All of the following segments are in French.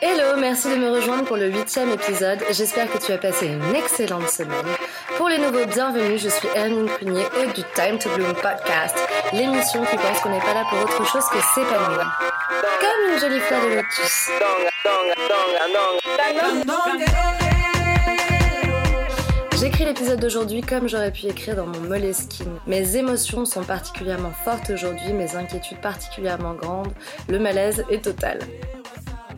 Hello, merci de me rejoindre pour le huitième épisode. J'espère que tu as passé une excellente semaine. Pour les nouveaux, bienvenue, je suis Hermine Prunier, hôte du Time to Bloom podcast, l'émission qui pense qu'on n'est pas là pour autre chose que s'épanouir. Comme une jolie fleur de lotus. J'écris l'épisode d'aujourd'hui comme j'aurais pu écrire dans mon Moleskine. Mes émotions sont particulièrement fortes aujourd'hui, mes inquiétudes particulièrement grandes, le malaise est total.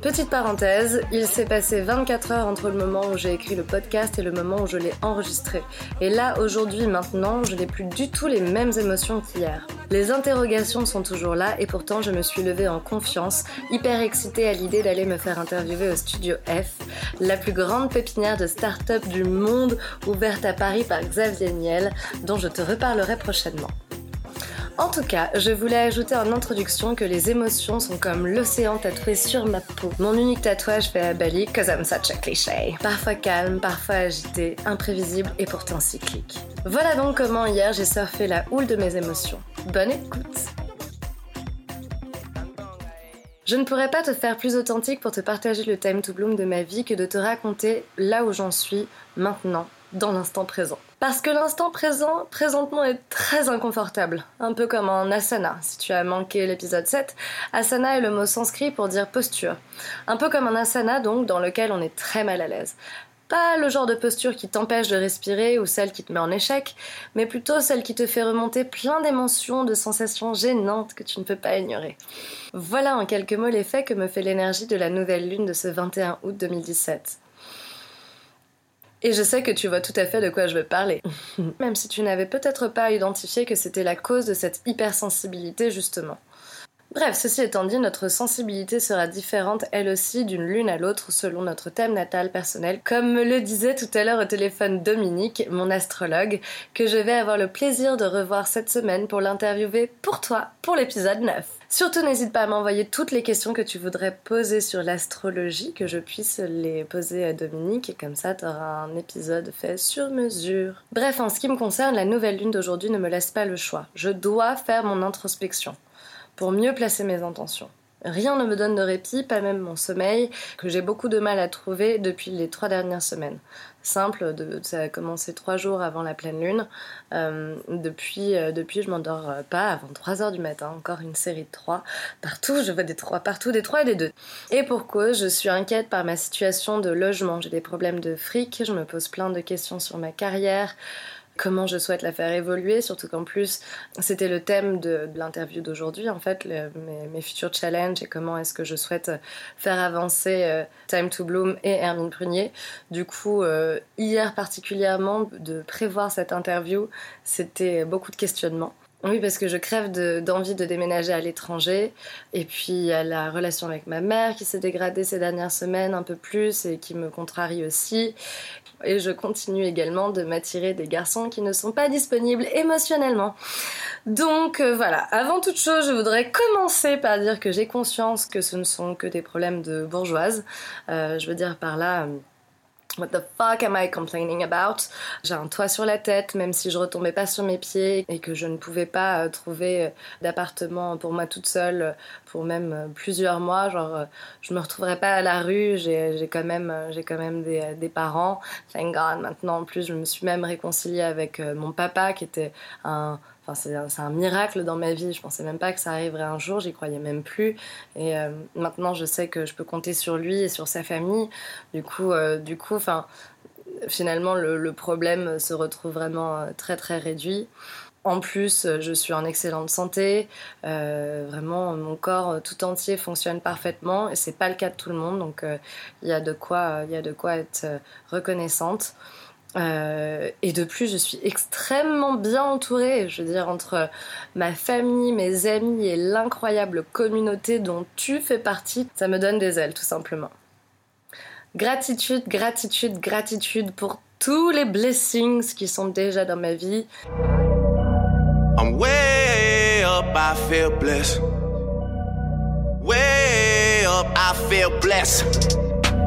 Petite parenthèse, il s'est passé 24 heures entre le moment où j'ai écrit le podcast et le moment où je l'ai enregistré. Et là, aujourd'hui, maintenant, je n'ai plus du tout les mêmes émotions qu'hier. Les interrogations sont toujours là et pourtant je me suis levée en confiance, hyper excitée à l'idée d'aller me faire interviewer au Studio F, la plus grande pépinière de start-up du monde ouverte à Paris par Xavier Niel, dont je te reparlerai prochainement. En tout cas, je voulais ajouter en introduction que les émotions sont comme l'océan tatoué sur ma peau. Mon unique tatouage fait à Bali, cause I'm such a cliché. Parfois calme, parfois agité, imprévisible et pourtant cyclique. Voilà donc comment hier j'ai surfé la houle de mes émotions. Bonne écoute je ne pourrais pas te faire plus authentique pour te partager le time to bloom de ma vie que de te raconter là où j'en suis maintenant, dans l'instant présent. Parce que l'instant présent, présentement, est très inconfortable. Un peu comme en asana. Si tu as manqué l'épisode 7, asana est le mot sanskrit pour dire posture. Un peu comme un asana, donc, dans lequel on est très mal à l'aise. Pas le genre de posture qui t'empêche de respirer ou celle qui te met en échec, mais plutôt celle qui te fait remonter plein d'émotions, de sensations gênantes que tu ne peux pas ignorer. Voilà en quelques mots l'effet que me fait l'énergie de la nouvelle lune de ce 21 août 2017. Et je sais que tu vois tout à fait de quoi je veux parler. Même si tu n'avais peut-être pas identifié que c'était la cause de cette hypersensibilité justement. Bref, ceci étant dit, notre sensibilité sera différente elle aussi d'une lune à l'autre selon notre thème natal personnel, comme me le disait tout à l'heure au téléphone Dominique, mon astrologue, que je vais avoir le plaisir de revoir cette semaine pour l'interviewer pour toi, pour l'épisode 9. Surtout n'hésite pas à m'envoyer toutes les questions que tu voudrais poser sur l'astrologie, que je puisse les poser à Dominique, et comme ça tu auras un épisode fait sur mesure. Bref, en ce qui me concerne, la nouvelle lune d'aujourd'hui ne me laisse pas le choix. Je dois faire mon introspection pour mieux placer mes intentions. Rien ne me donne de répit, pas même mon sommeil, que j'ai beaucoup de mal à trouver depuis les trois dernières semaines. Simple, ça a commencé trois jours avant la pleine lune. Euh, depuis, euh, depuis, je m'endors euh, pas avant 3 heures du matin. Encore une série de trois. Partout, je vois des trois, partout des trois et des deux. Et pour cause, je suis inquiète par ma situation de logement. J'ai des problèmes de fric, je me pose plein de questions sur ma carrière comment je souhaite la faire évoluer, surtout qu'en plus c'était le thème de, l'interview d'aujourd'hui, en fait, mes, futurs challenges et comment est-ce que je souhaite faire avancer euh, Time to Bloom et Hermine Prunier. Du coup, euh, hier particulièrement, de prévoir cette interview, c'était beaucoup de questionnements. Oui, parce que je crève d'envie de, déménager à l'étranger. Et puis, il y a la relation avec ma mère qui s'est dégradée ces dernières semaines un peu plus et qui me contrarie aussi. Et je continue également de m'attirer des garçons qui ne sont pas disponibles émotionnellement. Donc euh, voilà, avant toute chose, je voudrais commencer par dire que j'ai conscience que ce ne sont que des problèmes de bourgeoise. Euh, je veux dire par là... Euh, What the fuck am I complaining about? J'ai un toit sur la tête, même si je retombais pas sur mes pieds et que je ne pouvais pas euh, trouver euh, d'appartement pour moi toute seule euh, pour même plusieurs mois. Genre, je me retrouverais pas à la rue. J'ai quand même, j'ai quand même des, des, parents. Thank God. Maintenant, en plus, je me suis même réconciliée avec mon papa qui était un c'est un, miracle dans ma vie. Je pensais même pas que ça arriverait un jour, j'y croyais même plus. Et euh, maintenant, je sais que je peux compter sur lui et sur sa famille. Du coup, euh, du coup, enfin, finalement, le, problème se retrouve vraiment euh, très très réduit. En plus, je suis en excellente santé. vraiment, mon corps tout entier fonctionne parfaitement et c'est pas le cas de tout le monde. Donc, il y a de quoi, il y a de quoi être reconnaissante. Euh, et de plus, je suis extrêmement bien entourée, je veux dire, entre ma famille, mes amis et l'incroyable communauté dont tu fais partie, ça me donne des ailes, tout simplement. Gratitude, gratitude, gratitude pour tous les blessings qui sont déjà dans ma vie. I'm way up, I feel blessed. Way up, I feel blessed.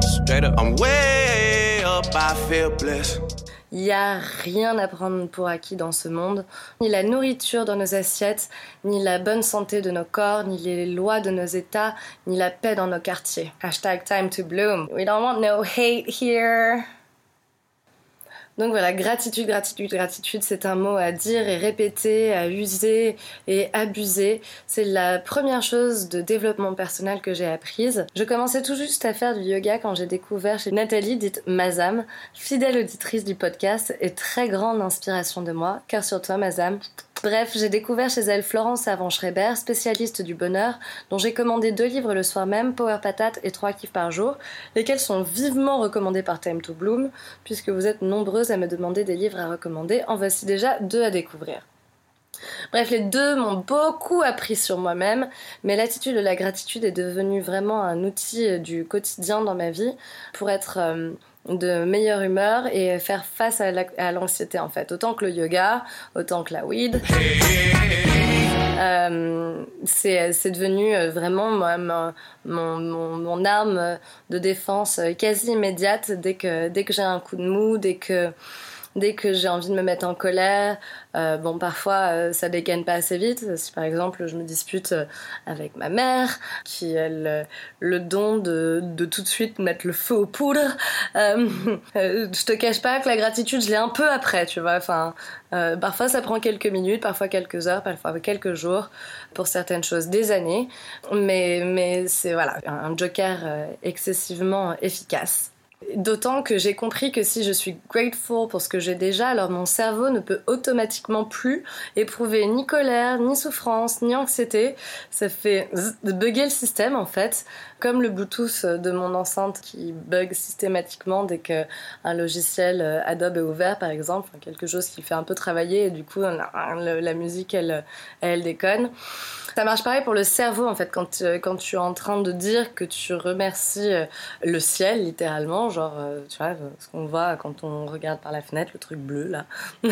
Straight up. I'm way up, I feel blessed. Il n'y a rien à prendre pour acquis dans ce monde. Ni la nourriture dans nos assiettes, ni la bonne santé de nos corps, ni les lois de nos États, ni la paix dans nos quartiers. Hashtag time to bloom. We don't want no hate here. Donc voilà, gratitude, gratitude, gratitude, c'est un mot à dire et répéter, à user et abuser. C'est la première chose de développement personnel que j'ai apprise. Je commençais tout juste à faire du yoga quand j'ai découvert chez Nathalie, dite Mazam, fidèle auditrice du podcast et très grande inspiration de moi. Car sur toi, Mazam, Bref, j'ai découvert chez elle Florence Avant-Schreiber, spécialiste du bonheur, dont j'ai commandé deux livres le soir même, Power Patate et Trois kiffs par jour, lesquels sont vivement recommandés par Time to Bloom, puisque vous êtes nombreuses à me demander des livres à recommander. En voici déjà deux à découvrir. Bref, les deux m'ont beaucoup appris sur moi-même, mais l'attitude de la gratitude est devenue vraiment un outil du quotidien dans ma vie pour être euh, de meilleure humeur et faire face à l'anxiété en fait. Autant que le yoga, autant que la weed. Euh, c'est devenu euh, vraiment mon, mon, arme de défense quasi immédiate dès que, dès que j'ai un coup de mou, dès que dès que j'ai envie de me mettre en colère, euh, bon, parfois euh, ça dégaine pas assez vite. Si par exemple je me dispute euh, avec ma mère, qui a le, don de, de, tout de suite mettre le feu aux poudres, je te cache pas que la gratitude, je l'ai un peu après, tu vois. Enfin, parfois ça prend quelques minutes, parfois quelques heures, parfois quelques jours, pour certaines choses des années. Mais, mais c'est voilà, un joker excessivement efficace. D'autant que j'ai compris que si je suis grateful pour ce que j'ai déjà, alors mon cerveau ne peut automatiquement plus éprouver ni colère, ni souffrance, ni anxiété. Ça fait bugger le système en fait, comme le Bluetooth de mon enceinte qui bug systématiquement dès que un logiciel euh, Adobe est ouvert par exemple, quelque chose qui fait un peu travailler et du coup la musique elle, elle déconne. Ça marche pareil pour le cerveau en fait quand, euh, quand tu es en train de dire que tu remercies euh, le ciel littéralement, genre euh, tu vois ce qu'on voit quand on regarde par la fenêtre, le truc bleu là,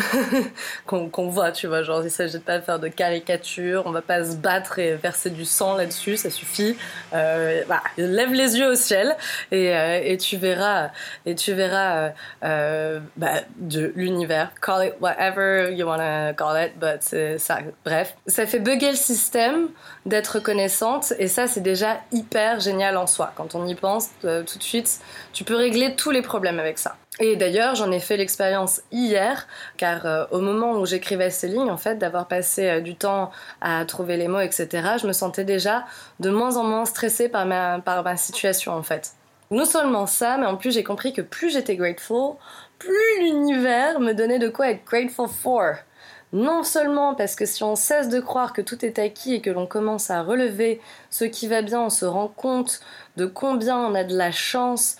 qu'on voit, tu vois, genre il s'agit pas de faire de caricature, on va pas se battre et verser du sang là-dessus, ça suffit. Euh, bah, lève les yeux au ciel et, et tu verras et tu verras bah, de l'univers, call it whatever you wanna call it, but c'est ça. Bref, ça fait bugger le système d'être reconnaissante et ça c'est déjà hyper génial en soi. Quand on y pense euh, tout de suite, tu peux régler tous les problèmes avec ça. Et d'ailleurs, j'en ai fait l'expérience hier, car euh, au moment où j'écrivais ces lignes, en fait, d'avoir passé euh, du temps à trouver les mots, etc., je me sentais déjà de moins en moins stressée par ma, par ma situation, en fait. Non seulement ça, mais en plus j'ai compris que plus j'étais grateful, plus l'univers me donnait de quoi être grateful for. Non seulement parce que si on cesse de croire que tout est acquis et que l'on commence à relever ce qui va bien, on se rend compte de combien on a de la chance.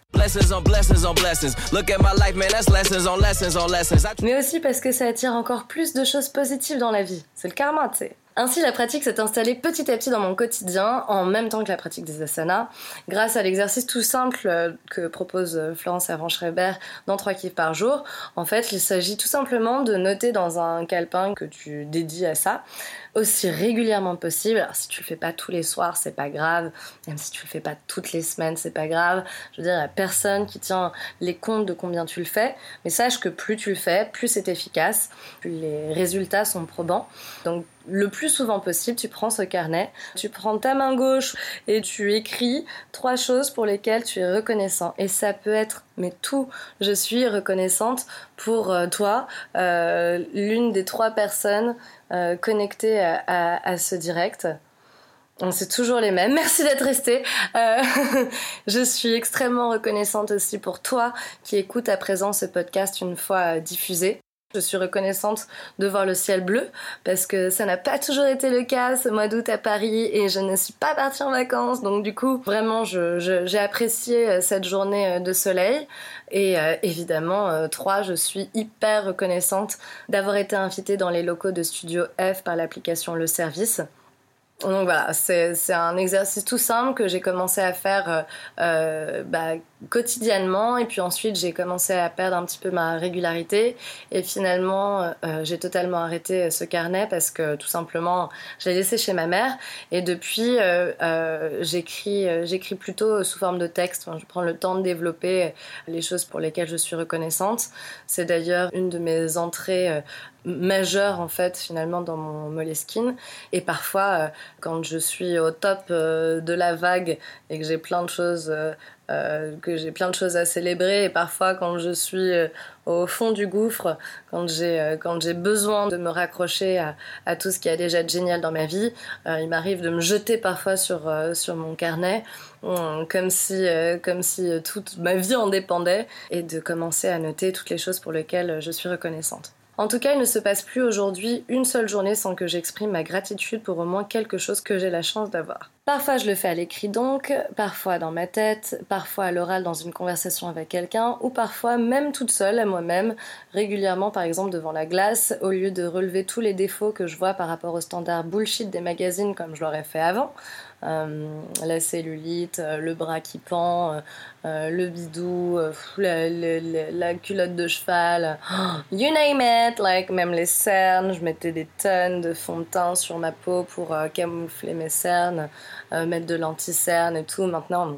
Mais aussi parce que ça attire encore plus de choses positives dans la vie. C'est le karma, tu sais. Ainsi, la pratique s'est installée petit à petit dans mon quotidien, en même temps que la pratique des asanas, grâce à l'exercice tout simple euh, que propose euh, Florence Avant-Schreiber dans 3 kiffs par jour. En fait, il s'agit tout simplement de noter dans un calepin que tu dédies à ça, aussi régulièrement possible. Alors, si tu le fais pas tous les soirs, c'est pas grave. Même si tu le fais pas toutes les semaines, c'est pas grave. Je veux dire, il y a personne qui tient les comptes de combien tu le fais. Mais sache que plus tu le fais, plus c'est efficace, plus les résultats sont probants. Donc, le plus souvent possible, tu prends ce carnet, tu prends ta main gauche et tu écris trois choses pour lesquelles tu es reconnaissant. Et ça peut être, mais tout, je suis reconnaissante pour euh, toi, euh, l'une des trois personnes euh, connectées à, ce direct. C'est toujours les mêmes. Merci d'être resté. je suis extrêmement reconnaissante aussi pour toi qui écoute à présent ce podcast une fois diffusé. Je suis reconnaissante de voir le ciel bleu parce que ça n'a pas toujours été le cas ce mois d'août à Paris et je ne suis pas partie en vacances. Donc du coup, vraiment, j'ai apprécié euh, cette journée euh, de soleil. Et euh, évidemment, trois, je suis hyper reconnaissante d'avoir été invitée dans les locaux de Studio F par l'application Le Service. Donc voilà, c'est un exercice tout simple que j'ai commencé à faire euh, euh, bah, quotidiennement et puis ensuite j'ai commencé à perdre un petit peu ma régularité et finalement euh, j'ai totalement arrêté ce carnet parce que tout simplement je l'ai laissé chez ma mère et depuis j'écris j'écris plutôt sous forme de texte. je prends le temps de développer les choses pour lesquelles je suis reconnaissante. C'est d'ailleurs une de mes entrées majeure en fait finalement dans mon Moleskine. Et parfois euh, quand je suis au top euh, de la vague et que j'ai plein de choses euh, que j'ai plein de choses à célébrer et parfois quand je suis au fond du gouffre quand j'ai quand j'ai besoin de me raccrocher à, à, tout ce qui a déjà de génial dans ma vie il m'arrive de me jeter parfois sur sur mon carnet comme si comme si toute ma vie en dépendait et de commencer à noter toutes les choses pour lesquelles je suis reconnaissante en tout cas, il ne se passe plus aujourd'hui une seule journée sans que j'exprime ma gratitude pour au moins quelque chose que j'ai la chance d'avoir. Parfois je le fais à l'écrit donc, parfois dans ma tête, parfois à l'oral dans une conversation avec quelqu'un, ou parfois même toute seule à moi-même, régulièrement par exemple devant la glace, au lieu de relever tous les défauts que je vois par rapport aux standards bullshit des magazines comme je l'aurais fait avant. Euh, la cellulite, euh, le bras qui pend, euh, le bidou, la, culotte de cheval, you name it, like même les cernes, je mettais des tonnes de fond de teint sur ma peau pour camoufler mes cernes, mettre de l'anti-cerne et tout. Maintenant,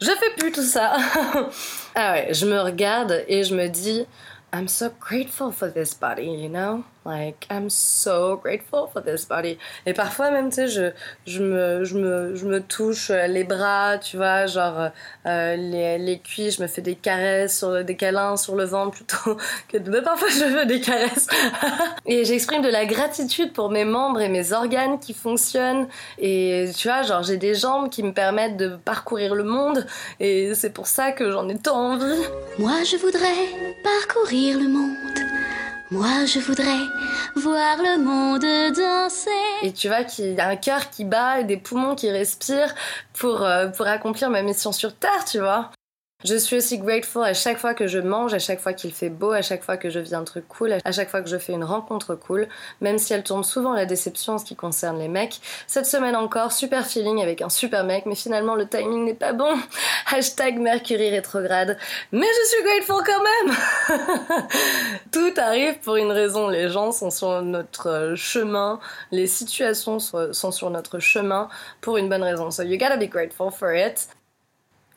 je fais plus tout ça. ah ouais, je me regarde et je me dis, I'm so grateful for this body, you know? Like, I'm so grateful for this body. Et parfois même, tu sais, je, je, me, je, me, je me touche les bras, tu vois, genre euh, les, les cuisses, je me fais des caresses, sur, des câlins sur le ventre plutôt que de... Mais parfois je veux des caresses. et j'exprime de la gratitude pour mes membres et mes organes qui fonctionnent. Et tu vois, genre j'ai des jambes qui me permettent de parcourir le monde. Et c'est pour ça que j'en ai tant envie. Moi je voudrais parcourir le monde moi, je voudrais voir le monde danser. Et tu vois qu'il y a un cœur qui bat et des poumons qui respirent pour, euh, pour accomplir ma mission sur Terre, tu vois. Je suis aussi grateful à chaque fois que je mange, à chaque fois qu'il fait beau, à chaque fois que je vis un truc cool, à chaque fois que je fais une rencontre cool, même si elle tourne souvent à la déception en ce qui concerne les mecs. Cette semaine encore, super feeling avec un super mec, mais finalement le timing n'est pas bon. Hashtag Mercury rétrograde. Mais je suis grateful quand même Tout arrive pour une raison, les gens sont sur notre chemin, les situations sont sur notre chemin pour une bonne raison. So you gotta be grateful for it.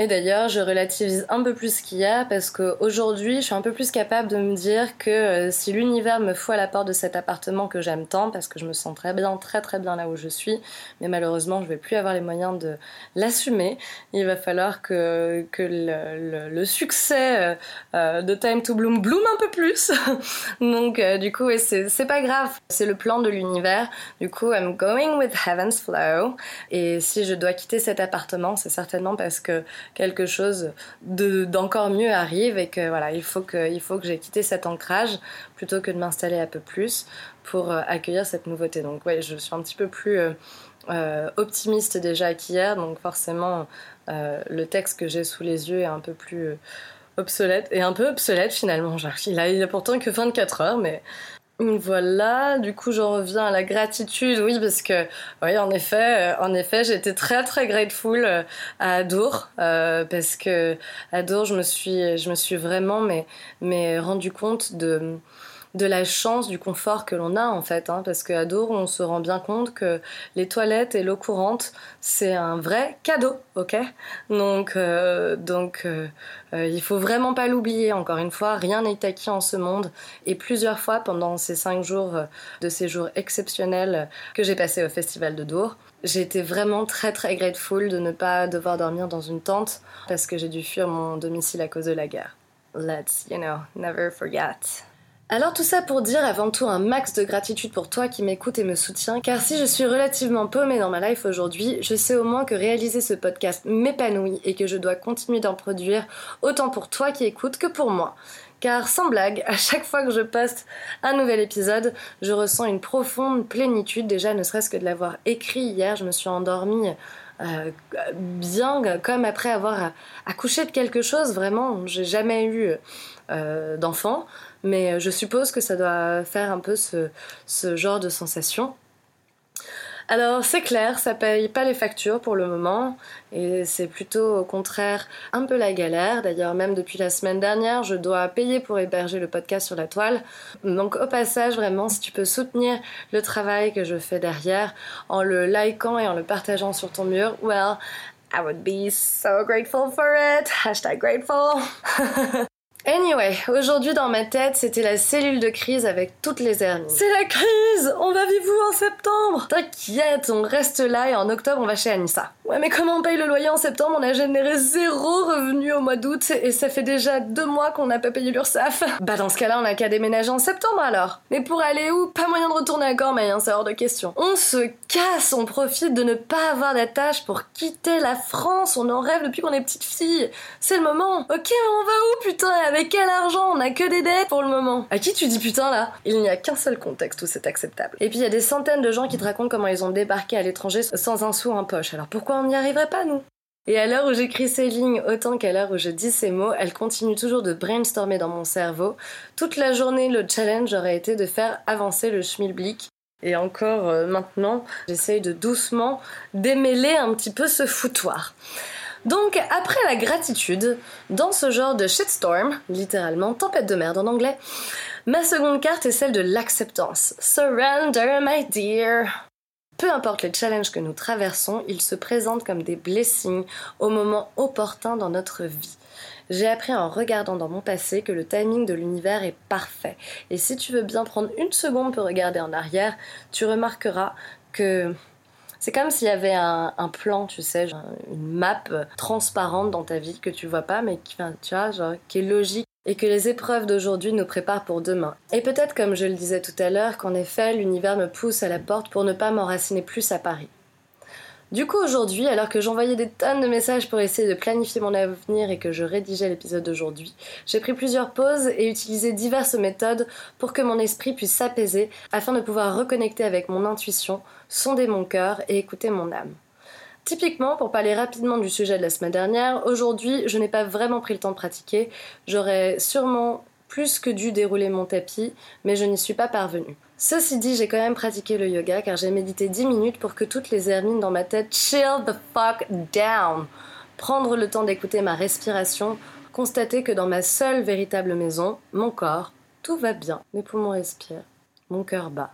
Et d'ailleurs, je relativise un peu plus ce qu'il y a parce qu'aujourd'hui, je suis un peu plus capable de me dire que euh, si l'univers me fout à la porte de cet appartement que j'aime tant, parce que je me sens très bien, très très bien là où je suis, mais malheureusement, je vais plus avoir les moyens de l'assumer. Il va falloir que, que le, succès euh, euh, de Time to Bloom bloom un peu plus. Donc, du coup, c'est pas grave. C'est le plan de l'univers. Du coup, I'm going with heaven's flow. Et si je dois quitter cet appartement, c'est certainement parce que quelque chose d'encore mieux arrive et que voilà, il faut que, il que j'ai quitté cet ancrage plutôt que de m'installer un peu plus pour euh, accueillir cette nouveauté. Donc ouais, je suis un petit peu plus euh, euh, optimiste déjà qu'hier, donc forcément le texte que j'ai sous les yeux est un peu plus obsolète et un peu obsolète finalement. Genre, il a, il a pourtant que 24 heures, mais voilà, du coup j'en reviens à la gratitude, oui parce que oui en effet, euh, en effet j'étais très très grateful euh, à Adour euh, parce que Adour je me suis je me suis vraiment mais mais rendu compte de de la chance, du confort que l'on a en fait, hein, parce qu'à Dour, on se rend bien compte que les toilettes et l'eau courante, c'est un vrai cadeau, ok? Donc, euh, donc euh, euh, il faut vraiment pas l'oublier, encore une fois, rien n'est acquis en ce monde, et plusieurs fois pendant ces cinq jours de séjour exceptionnels que j'ai passé au Festival de Dour, j'ai été vraiment très très grateful de ne pas devoir dormir dans une tente, parce que j'ai dû fuir mon domicile à cause de la guerre. Let's, you know, never forget. Alors tout ça pour dire avant tout un max de gratitude pour toi qui m'écoute et me soutient, car si je suis relativement paumée dans ma life aujourd'hui, je sais au moins que réaliser ce podcast m'épanouit et que je dois continuer d'en produire autant pour toi qui écoutes que pour moi. Car sans blague, à chaque fois que je poste un nouvel épisode, je ressens une profonde plénitude, déjà ne serait-ce que de l'avoir écrit hier, je me suis endormie euh, bien comme après avoir accouché de quelque chose, vraiment, j'ai jamais eu euh, d'enfant mais je suppose que ça doit faire un peu ce, genre de sensation. Alors c'est clair, ça paye pas les factures pour le moment et c'est plutôt au contraire un peu la galère. D'ailleurs même depuis la semaine dernière, je dois payer pour héberger le podcast sur la toile. Donc au passage vraiment si tu peux soutenir le travail que je fais derrière en le likant et en le partageant sur ton mur, well, I would be so grateful for it. Hashtag grateful. Anyway, aujourd'hui dans ma tête, c'était la cellule de crise avec toutes les hernies. C'est la crise On va vivre où en septembre? T'inquiète, on reste là et en octobre on va chez Anissa. Ouais mais comment on paye le loyer en septembre? On a généré zéro revenu au mois d'août et ça fait déjà deux mois qu'on n'a pas payé l'URSSAF. Bah dans ce cas-là on a qu'à déménager en septembre alors. Mais pour aller où? Pas moyen de retourner à Cormeil, hein, c'est hors de question. On se casse, on profite de ne pas avoir d'attache pour quitter la France, on en rêve depuis qu'on est petite fille. C'est le moment. Ok mais on va où putain? Avec quel argent On a que des dettes pour le moment. À qui tu dis putain là Il n'y a qu'un seul contexte où c'est acceptable. Et puis il y a des centaines de gens qui te racontent comment ils ont débarqué à l'étranger sans un sou en poche. Alors pourquoi on n'y arriverait pas nous et à l'heure où j'écris ces lignes, autant qu'à l'heure où je dis ces mots, elles continuent toujours de brainstormer dans mon cerveau. Toute la journée, le challenge aurait été de faire avancer le schmilblick. Et encore euh, maintenant, j'essaye de doucement démêler un petit peu ce foutoir. Donc, après la gratitude, dans ce genre de shitstorm, littéralement tempête de merde en anglais, ma seconde carte est celle de l'acceptance. Surrender, my dear. Peu importe les challenges que nous traversons, ils se présentent comme des blessings au moment opportun dans notre vie. J'ai appris en regardant dans mon passé que le timing de l'univers est parfait. Et si tu veux bien prendre une seconde pour regarder en arrière, tu remarqueras que c'est comme s'il y avait un, plan, tu sais, une map transparente dans ta vie que tu vois pas, mais qui, qui est logique et que les épreuves d'aujourd'hui nous préparent pour demain. Et peut-être, comme je le disais tout à l'heure, qu'en effet, l'univers me pousse à la porte pour ne pas m'enraciner plus à Paris. Du coup, aujourd'hui, alors que j'envoyais des tonnes de messages pour essayer de planifier mon avenir et que je rédigeais l'épisode d'aujourd'hui, j'ai pris plusieurs pauses et utilisé diverses méthodes pour que mon esprit puisse s'apaiser afin de pouvoir reconnecter avec mon intuition, sonder mon cœur et écouter mon âme. Typiquement, pour parler rapidement du sujet de la semaine dernière, aujourd'hui, je n'ai pas vraiment pris le temps de pratiquer. J'aurais sûrement plus que dû dérouler mon tapis, mais je n'y suis pas parvenue. Ceci dit, j'ai quand même pratiqué le yoga car j'ai médité 10 minutes pour que toutes les hermines dans ma tête chill the fuck down. Prendre le temps d'écouter ma respiration, constater que dans ma seule véritable maison, mon corps, tout va bien. Mes poumons respirent, mon cœur bat.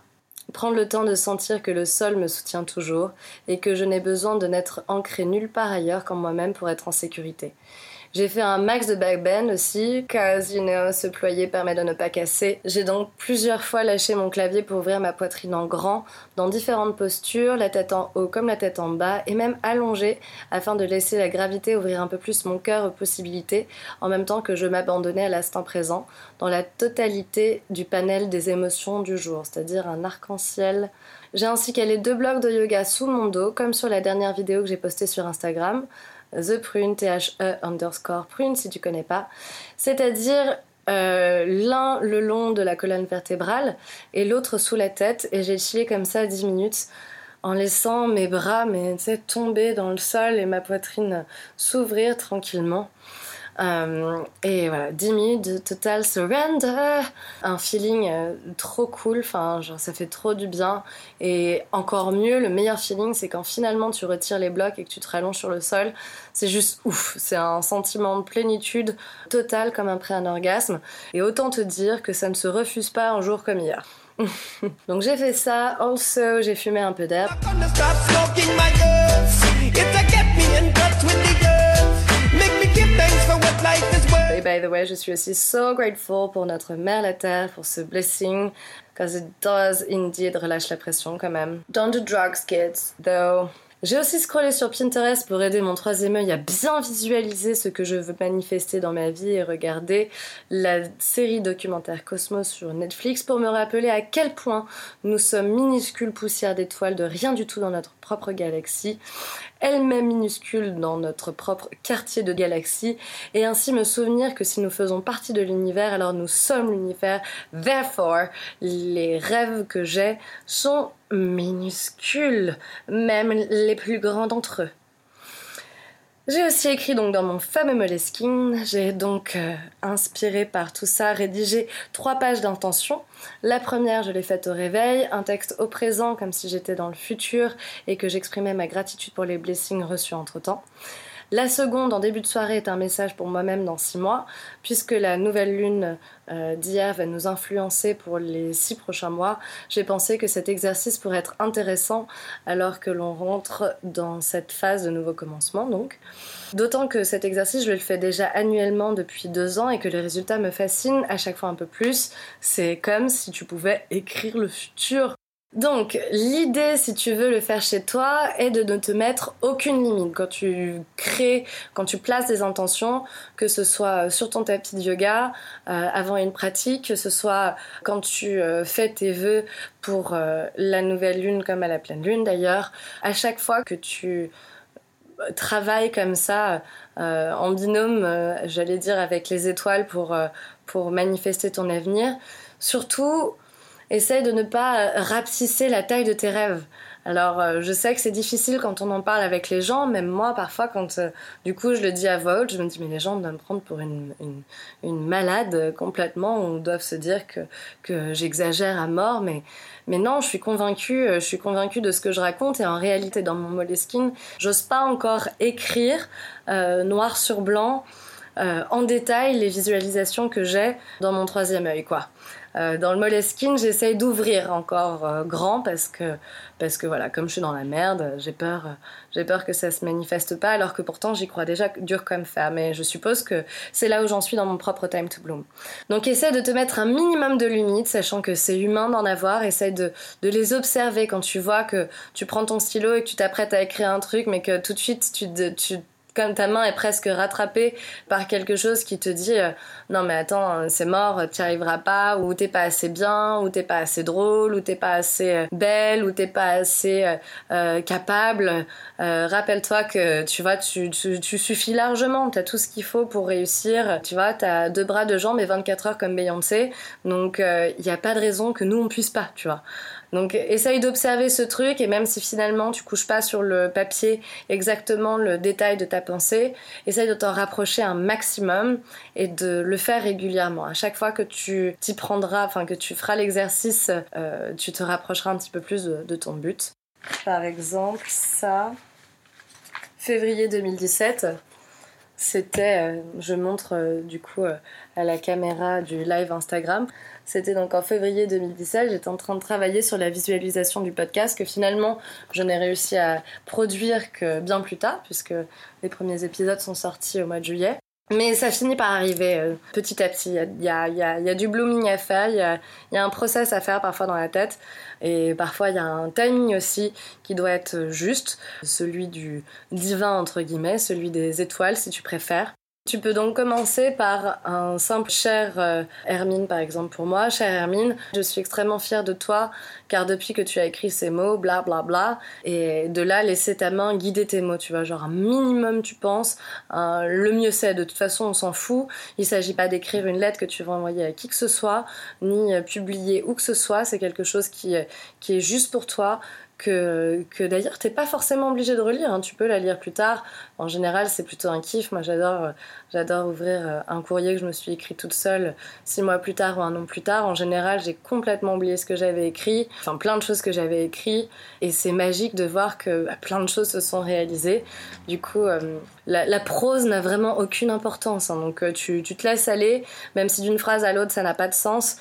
Prendre le temps de sentir que le sol me soutient toujours et que je n'ai besoin de n'être ancré nulle part ailleurs qu'en moi-même pour être en sécurité. J'ai fait un max de back bend aussi, cause you know, se ployer permet de ne pas casser. J'ai donc plusieurs fois lâché mon clavier pour ouvrir ma poitrine en grand, dans différentes postures, la tête en haut comme la tête en bas, et même allongée, afin de laisser la gravité ouvrir un peu plus mon cœur aux possibilités, en même temps que je m'abandonnais à l'instant présent, dans la totalité du panel des émotions du jour, c'est-à-dire un arc-en-ciel j'ai ainsi calé deux blocs de yoga sous mon dos, comme sur la dernière vidéo que j'ai postée sur Instagram. The Prune, T-H-E underscore prune si tu connais pas. C'est-à-dire euh, l'un le long de la colonne vertébrale et l'autre sous la tête. Et j'ai chillé comme ça 10 minutes en laissant mes bras mais, tomber dans le sol et ma poitrine s'ouvrir tranquillement. Euh, et voilà, 10 minutes de total surrender. Un feeling euh, trop cool, enfin, genre ça fait trop du bien. Et encore mieux, le meilleur feeling, c'est quand finalement tu retires les blocs et que tu te rallonges sur le sol. C'est juste ouf, c'est un sentiment de plénitude total comme après un orgasme. Et autant te dire que ça ne se refuse pas un jour comme hier. Donc j'ai fait ça, also j'ai fumé un peu d'air. Et by the way, je suis aussi so grateful pour notre mère la terre, pour ce blessing, because it does indeed relâche la pression quand même. Don't do drugs, kids, though. J'ai aussi scrollé sur Pinterest pour aider mon troisième œil à bien visualiser ce que je veux manifester dans ma vie et regarder la série documentaire Cosmos sur Netflix pour me rappeler à quel point nous sommes minuscules poussières d'étoiles de rien du tout dans notre propre galaxie, elle-même minuscule dans notre propre quartier de galaxie, et ainsi me souvenir que si nous faisons partie de l'univers, alors nous sommes l'univers. Therefore, les rêves que j'ai sont minuscules, même les plus grands d'entre eux. J'ai aussi écrit donc dans mon fameux Moleskine, j'ai donc euh, inspiré par tout ça rédigé trois pages d'intention. La première, je l'ai faite au réveil, un texte au présent comme si j'étais dans le futur et que j'exprimais ma gratitude pour les blessings reçus entre-temps. La seconde, en début de soirée, est un message pour moi-même dans six mois, puisque la nouvelle lune euh, d'hier va nous influencer pour les six prochains mois. J'ai pensé que cet exercice pourrait être intéressant alors que l'on rentre dans cette phase de nouveau commencement, donc. D'autant que cet exercice, je le fais déjà annuellement depuis deux ans et que les résultats me fascinent à chaque fois un peu plus. C'est comme si tu pouvais écrire le futur. Donc, l'idée, si tu veux le faire chez toi, est de ne te mettre aucune limite. Quand tu crées, quand tu places des intentions, que ce soit sur ton tapis de yoga, euh, avant une pratique, que ce soit quand tu euh, fais tes vœux pour euh, la nouvelle lune comme à la pleine lune d'ailleurs, à chaque fois que tu travailles comme ça, en binôme, j'allais dire, avec les étoiles pour, pour manifester ton avenir, surtout essaye de ne pas euh, rapetisser la taille de tes rêves. Alors, euh, je sais que c'est difficile quand on en parle avec les gens, même moi, parfois, quand euh, du coup je le dis à voix je me dis, mais les gens doivent me prendre pour une, une, une malade complètement, ou doivent se dire que, que j'exagère à mort, mais, mais non, je suis convaincue, je suis convaincue de ce que je raconte, et en réalité, dans mon Moleskine, j'ose pas encore écrire noir sur blanc. En détail les visualisations que j'ai dans mon troisième œil, quoi. Euh, dans le Moleskine, j'essaye d'ouvrir encore euh, grand parce que, parce que voilà, comme je suis dans la merde, j'ai peur, j'ai peur que ça se manifeste pas, alors que pourtant j'y crois déjà dur comme fer. Mais je suppose que c'est là où j'en suis dans mon propre time to bloom. Donc essaie de te mettre un minimum de limites, sachant que c'est humain d'en avoir. Essaie de, de les observer quand tu vois que tu prends ton stylo et que tu t'apprêtes à écrire un truc, mais que tout de suite tu, tu comme ta main est presque rattrapée par quelque chose qui te dit euh, non mais attends c'est mort tu arriveras pas ou t'es pas assez bien ou t'es pas assez drôle ou t'es pas assez euh, belle ou t'es pas assez euh, capable. Rappelle-toi que tu vois tu, tu, suffis largement. T'as tout ce qu'il faut pour réussir. Tu vois t'as deux bras deux jambes et 24 heures comme Beyoncé. Donc il n'y a pas de raison que nous on puisse pas tu vois donc essaye d'observer ce truc et même si finalement tu couches pas sur le papier exactement le détail de ta pensée, essaye de t'en rapprocher un maximum et de le faire régulièrement. À chaque fois que tu t'y prendras, enfin que tu feras l'exercice, euh, tu te rapprocheras un petit peu plus de, de ton but. Par exemple, ça, février 2017, c'était, euh, je montre euh, du coup euh, à la caméra du live Instagram, c'était donc en février 2017, j'étais en train de travailler sur la visualisation du podcast que finalement je n'ai réussi à produire que bien plus tard puisque les premiers épisodes sont sortis au mois de juillet. Mais ça finit par arriver euh, petit à petit. Il y a, y, a, y a, du blooming à faire, il y a, y a, un process à faire parfois dans la tête. Et parfois, il y a un timing aussi qui doit être juste, celui du divin, entre guillemets, celui des étoiles, si tu préfères. Tu peux donc commencer par un simple cher euh, Hermine par exemple pour moi. Cher Hermine, je suis extrêmement fière de toi car depuis que tu as écrit ces mots, bla bla bla, et de là laisser ta main guider tes mots, tu vois, genre un minimum tu penses, le mieux c'est, de toute façon on s'en fout, il s'agit pas d'écrire une lettre que tu vas envoyer à qui que ce soit, ni euh, publier où que ce soit, c'est quelque chose qui, qui est juste pour toi, que, que d'ailleurs t'es pas forcément obligé de relire, hein. tu peux la lire plus tard. En général, c'est plutôt un kiff. Moi, j'adore, j'adore ouvrir euh, un courrier que je me suis écrit toute seule six mois plus tard ou un an plus tard. En général, j'ai complètement oublié ce que j'avais écrit, enfin plein de choses que j'avais écrit, et c'est magique de voir que bah, plein de choses se sont réalisées. Du coup, euh, la, prose n'a vraiment aucune importance. Hein. donc, euh, tu, tu, te laisses aller, même si d'une phrase à l'autre ça n'a pas de sens.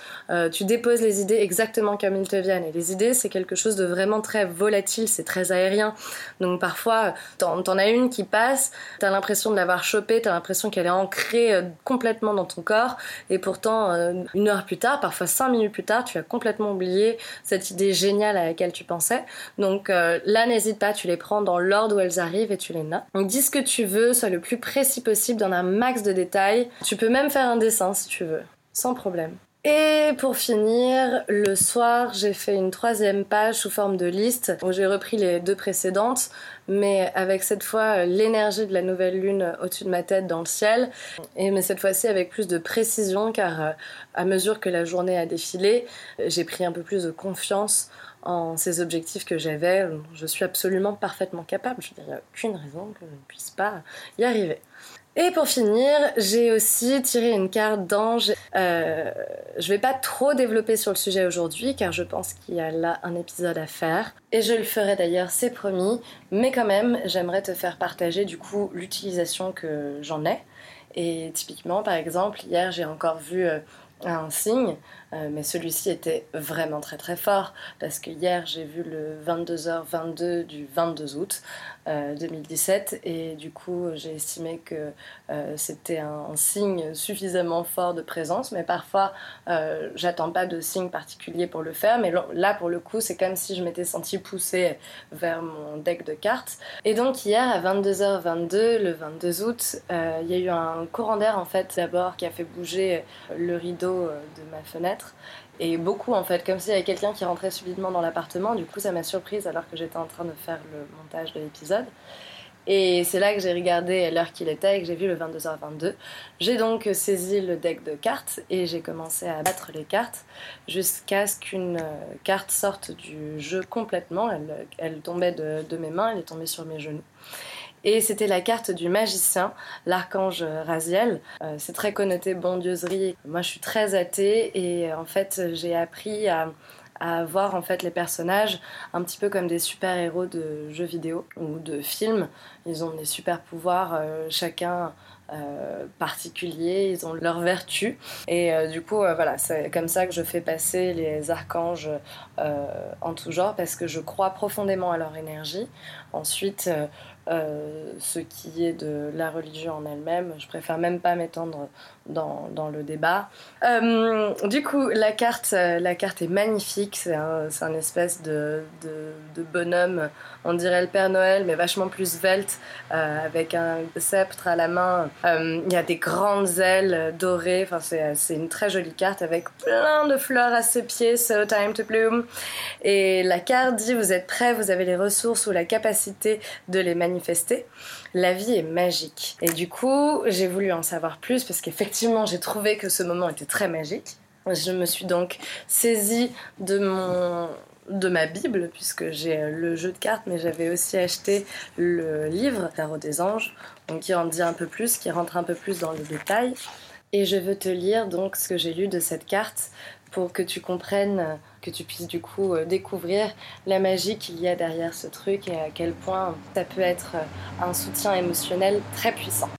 tu déposes les idées exactement comme ils te viennent. Et les idées, c'est quelque chose de vraiment très volatile, c'est très aérien. Donc parfois, t'en, t'en as une qui passe, t'as l'impression de l'avoir chopée, t'as l'impression qu'elle est ancrée euh, complètement dans ton corps, et pourtant, euh, une heure plus tard, parfois cinq minutes plus tard, tu as complètement oublié cette idée géniale à laquelle tu pensais. Donc euh, là, n'hésite pas, tu les prends dans l'ordre où elles arrivent et tu les notes. Donc dis ce que tu veux, sois le plus précis possible, dans un max de détails. Tu peux même faire un dessin si tu veux, sans problème. Et pour finir, le soir, j'ai fait une troisième page sous forme de liste où j'ai repris les deux précédentes, mais avec cette fois l'énergie de la nouvelle lune au-dessus de ma tête dans le ciel, et mais cette fois-ci avec plus de précision car euh, à mesure que la journée a défilé, j'ai pris un peu plus de confiance en ces objectifs que j'avais. Je suis absolument parfaitement capable. Je n'y a aucune raison que je ne puisse pas y arriver. Et pour finir, j'ai aussi tiré une carte d'ange. Euh, je vais pas trop développer sur le sujet aujourd'hui car je pense qu'il y a là un épisode à faire. Et je le ferai d'ailleurs, c'est promis. Mais quand même, j'aimerais te faire partager du coup l'utilisation que j'en ai. Et typiquement, par exemple, hier j'ai encore vu euh, un signe, euh, mais celui-ci était vraiment très très fort parce que hier j'ai vu le 22h22 du 22 août 2017 euh, et du coup j'ai estimé que euh, c'était un, signe suffisamment fort de présence, mais parfois j'attends pas de signe particulier pour le faire, mais là pour le coup c'est comme si je m'étais senti poussée vers mon deck de cartes. Et donc hier à 22h22, le 22 août, il y a eu un courant d'air en fait d'abord qui a fait bouger le rideau de ma fenêtre. Et beaucoup en fait, comme s'il y avait quelqu'un qui rentrait subitement dans l'appartement. Du coup, ça m'a surprise alors que j'étais en train de faire le montage de l'épisode. Et c'est là que j'ai regardé l'heure qu'il était et que j'ai vu le 22h22. J'ai donc saisi le deck de cartes et j'ai commencé à battre les cartes jusqu'à ce qu'une euh, carte sorte du jeu complètement. Elle, tombait de, de, mes mains, elle est tombée sur mes genoux. Et c'était la carte du magicien, l'archange Raziel. Euh, c'est très connoté bondieuserie. Moi, je suis très athée et en fait, j'ai appris à, voir en fait les personnages un petit peu comme des super héros de jeux vidéo ou de films. Ils ont des super pouvoirs, euh, chacun euh, particuliers, ils ont leurs vertus. Et du coup, voilà, c'est comme ça que je fais passer les archanges en tout genre parce que je crois profondément à leur énergie. Ensuite, euh, ce qui est de la religion en elle-même. Je préfère même pas m'étendre dans, le débat. Euh, du coup, la carte, euh, la carte est magnifique. C'est un, espèce de, bonhomme, on dirait le Père Noël, mais vachement plus svelte, avec un sceptre à la main. Il y a des grandes ailes dorées. Enfin, c'est une très jolie carte avec plein de fleurs à ses pieds. So time to bloom. Et la carte dit vous êtes prêts, vous avez les ressources ou la capacité de les manifester la vie est magique. Et du coup, j'ai voulu en savoir plus parce qu'effectivement, j'ai trouvé que ce moment était très magique. Je me suis donc saisie de mon de ma Bible, puisque j'ai le jeu de cartes, mais j'avais aussi acheté le livre Tarot des anges, donc qui en dit un peu plus, qui rentre un peu plus dans le détail. Et je veux te lire donc ce que j'ai lu de cette carte pour que tu comprennes que tu puisses du coup euh, découvrir la magie qu'il y a derrière ce truc et à quel point ça peut être euh, un soutien émotionnel très puissant.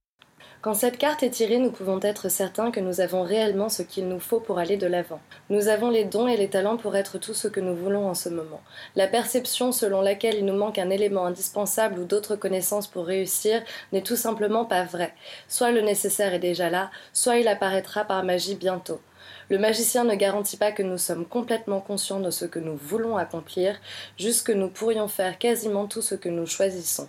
Quand cette carte est tirée, nous pouvons être certains que nous avons réellement ce qu'il nous faut pour aller de l'avant. Nous avons les dons et les talents pour être tout ce que nous voulons en ce moment. La perception selon laquelle il nous manque un élément indispensable ou d'autres connaissances pour réussir n'est tout simplement pas vraie. Soit le nécessaire est déjà là, soit il apparaîtra par magie bientôt. Le magicien ne garantit pas que nous sommes complètement conscients de ce que nous voulons accomplir, juste que nous pourrions faire quasiment tout ce que nous choisissons.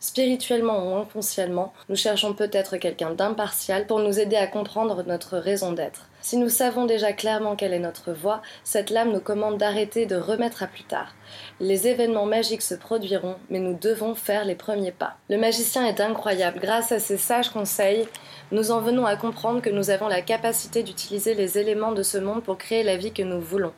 Spirituellement ou inconsciemment, nous cherchons peut-être quelqu'un d'impartial pour nous aider à comprendre notre raison d'être. Si nous savons déjà clairement quelle est notre voie, cette lame nous commande d'arrêter de remettre à plus tard. Les événements magiques se produiront, mais nous devons faire les premiers pas. Le magicien est incroyable. Grâce à ses sages conseils, nous en venons à comprendre que nous avons la capacité d'utiliser les éléments de ce monde pour créer la vie que nous voulons.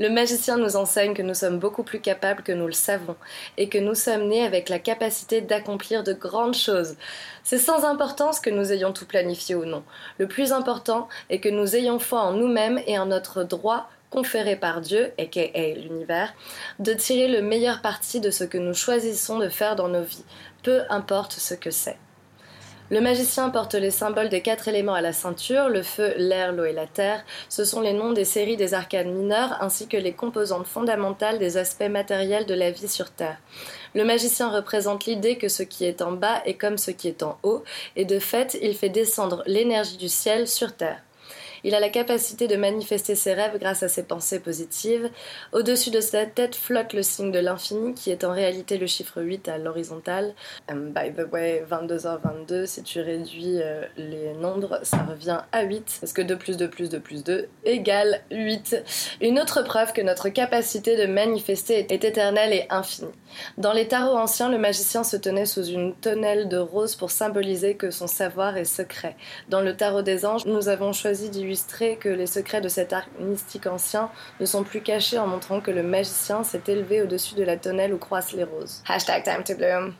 Le magicien nous enseigne que nous sommes beaucoup plus capables que nous le savons, et que nous sommes nés avec la capacité d'accomplir de grandes choses. C'est sans importance que nous ayons tout planifié ou non. Le plus important est que nous ayons foi en nous-mêmes et en notre droit conféré par Dieu, aka l'univers, de tirer le meilleur parti de ce que nous choisissons de faire dans nos vies, peu importe ce que c'est. Le magicien porte les symboles des quatre éléments à la ceinture, le feu, l'air, l'eau et la terre. Ce sont les noms des séries des arcanes mineures ainsi que les composantes fondamentales des aspects matériels de la vie sur Terre. Le magicien représente l'idée que ce qui est en bas est comme ce qui est en haut, et de fait, il fait descendre l'énergie du ciel sur Terre. Il a la capacité de manifester ses rêves grâce à ses pensées positives. Au-dessus de sa tête flotte le signe de l'infini, qui est en réalité le chiffre 8 à l'horizontale. Um, by the way, 22h22, si tu réduis euh, les nombres, ça revient à 8, parce que 2 plus 2 plus 2 plus 2 égale 8. Une autre preuve que notre capacité de manifester est éternelle et infinie. Dans les tarots anciens, le magicien se tenait sous une tonnelle de rose pour symboliser que son savoir est secret. Dans le tarot des anges, nous avons choisi d'y que les secrets de cet art mystique ancien ne sont plus cachés en montrant que le magicien s'est élevé au-dessus de la tonnelle où croissent les roses. Hashtag time to bloom.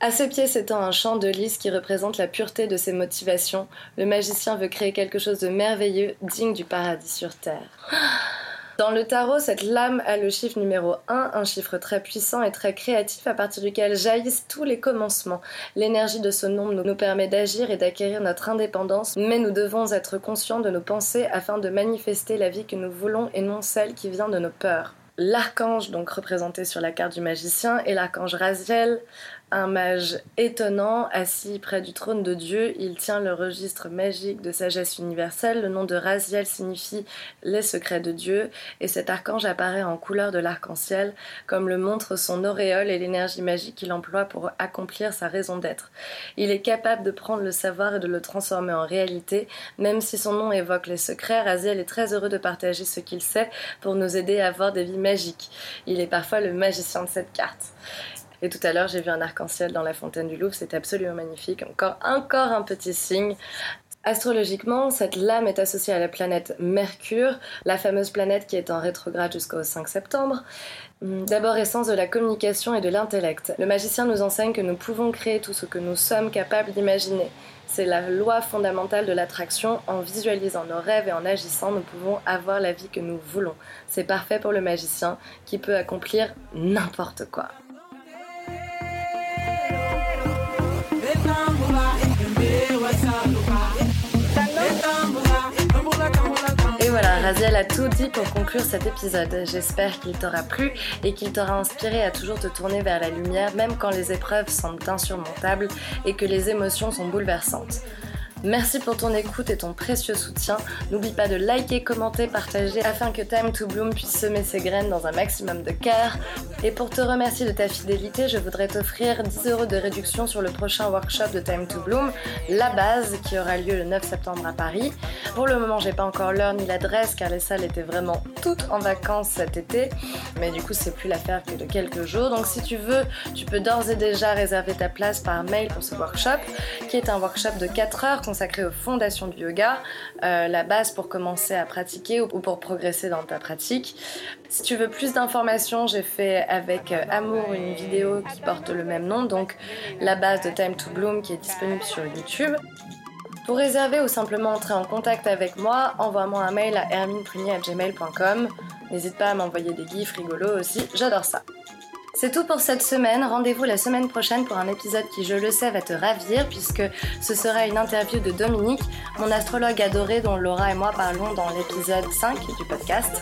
À ses pieds s'étend un champ de lys qui représente la pureté de ses motivations. Le magicien veut créer quelque chose de merveilleux, digne du paradis sur terre. Dans le tarot, cette lame a le chiffre numéro 1, un chiffre très puissant et très créatif à partir duquel jaillissent tous les commencements. L'énergie de ce nombre nous permet d'agir et d'acquérir notre indépendance, mais nous devons être conscients de nos pensées afin de manifester la vie que nous voulons et non celle qui vient de nos peurs. L'archange, donc représenté sur la carte du magicien, est l'archange Raziel, un mage étonnant, assis près du trône de Dieu. Il tient le registre magique de sagesse universelle. Le nom de Raziel signifie les secrets de Dieu, et cet archange apparaît en couleur de l'arc-en-ciel, comme le montre son auréole et l'énergie magique qu'il emploie pour accomplir sa raison d'être. Il est capable de prendre le savoir et de le transformer en réalité, même si son nom évoque les secrets. Raziel est très heureux de partager ce qu'il sait pour nous aider à avoir des vies magiques. Il est parfois le magicien de cette carte. Et tout à l'heure, j'ai vu un arc-en-ciel dans la fontaine du Louvre, c'était absolument magnifique. Encore, encore un petit signe. Astrologiquement, cette lame est associée à la planète Mercure, la fameuse planète qui est en rétrograde jusqu'au 5 septembre. Hmm, d'abord essence de la communication et de l'intellect. Le magicien nous enseigne que nous pouvons créer tout ce que nous sommes capables d'imaginer. C'est la loi fondamentale de l'attraction. En visualisant nos rêves et en agissant, nous pouvons avoir la vie que nous voulons. C'est parfait pour le magicien qui peut accomplir n'importe quoi. Raziel a tout dit pour conclure cet épisode. J'espère qu'il t'aura plu et qu'il t'aura inspiré à toujours te tourner vers la lumière, même quand les épreuves semblent insurmontables et que les émotions sont bouleversantes. Merci pour ton écoute et ton précieux soutien. N'oublie pas de liker, commenter, partager afin que Time to Bloom puisse semer ses graines dans un maximum de cœur. Et pour te remercier de ta fidélité, je voudrais t'offrir 10 euros de réduction sur le prochain workshop de Time to Bloom, la base qui aura lieu le 9 septembre à Paris. Pour le moment, j'ai pas encore l'heure ni l'adresse car les salles étaient vraiment toutes en vacances cet été, mais du coup, c'est plus l'affaire que de quelques jours. Donc si tu veux, tu peux d'ores et déjà réserver ta place par mail pour ce workshop qui est un workshop de 4 heures consacré aux fondations du yoga, euh, la base pour commencer à pratiquer ou pour progresser dans ta pratique. Si tu veux plus d'informations, j'ai fait avec euh, Amour une vidéo qui porte le même nom, donc la base de Time to Bloom qui est disponible sur YouTube. Pour réserver ou simplement entrer en contact avec moi, envoie-moi un mail à hermineprunier.gmail.com. N'hésite pas à m'envoyer des gifs rigolos aussi, j'adore ça. C'est tout pour cette semaine. Rendez-vous la semaine prochaine pour un épisode qui, je le sais, va te ravir puisque ce sera une interview de Dominique, mon astrologue adoré dont Laura et moi parlons dans l'épisode 5 du podcast.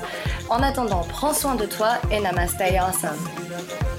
En attendant, prends soin de toi et namaste awesome.